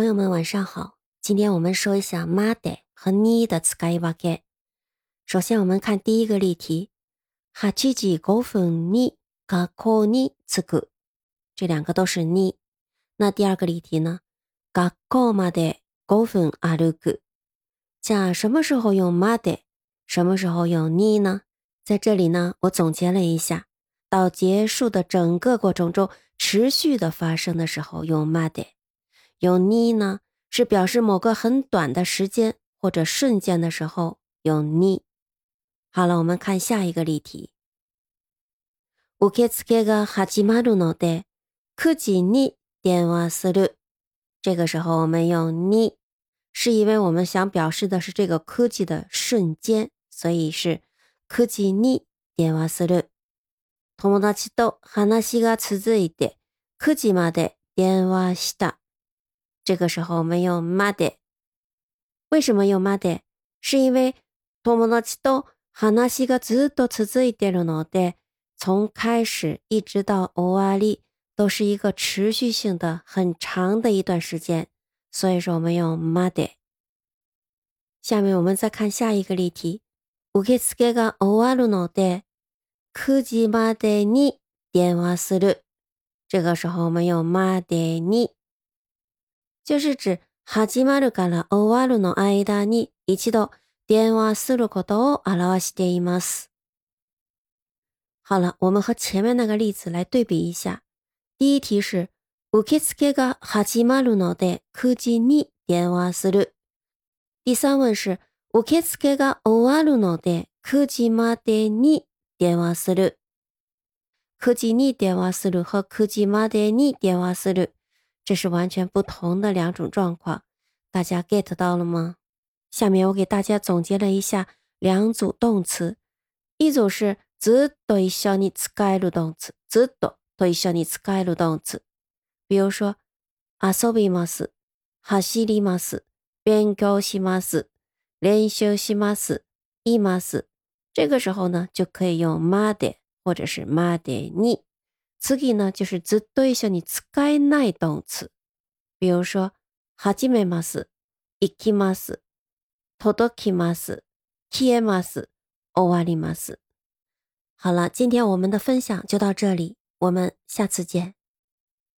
朋友们晚上好，今天我们说一下まで和に的使い分け。首先我们看第一个例题、はち五分に学校につく，这两个都是に。那第二个例题呢、学校まで五分あく。像什么时候用ま的”，什么时候用に呢？在这里呢，我总结了一下，到结束的整个过程中持续的发生的时候用ま的”。用呢呢，是表示某个很短的时间或者瞬间的时候用呢。好了，我们看下一个例题。受付が始まるので、9時に電話する。这个时候我们用呢，是因为我们想表示的是这个科技的瞬间，所以是9時に電話する。友達と話が続いて、9時まで電話した。这个时候我们用まで，为什么用まで？是因为と話がずっと続いてるので、从开始一直到終わり都是一个持续性的很长的一段时间，所以说我们用まで。下面我们再看下一个例题。受け付けが終わるので、までに電話する。这个时候我们用までに。就是指始まるから終わるの間に一度電話することを表しています。好了，我们和前面那个例子来对比一下。第一题是受付が始まるので9時に電話する。第三问是受付が終わるので9時までに電話する。9時に電話する和9時までに電話する。这是完全不同的两种状况，大家 get 到了吗？下面我给大家总结了一下两组动词，一组是ずっと一緒に使える动词，ずっとと一緒に使える动词，比如说遊びます、走ります、勉強します、練習します、います。这个时候呢，就可以用まで或者是までに。次ぎ呢就是ずっと一緒に使えない動詞，比如说始めます、行きます、届きます、消えます、終わります。好了，今天我们的分享就到这里，我们下次见。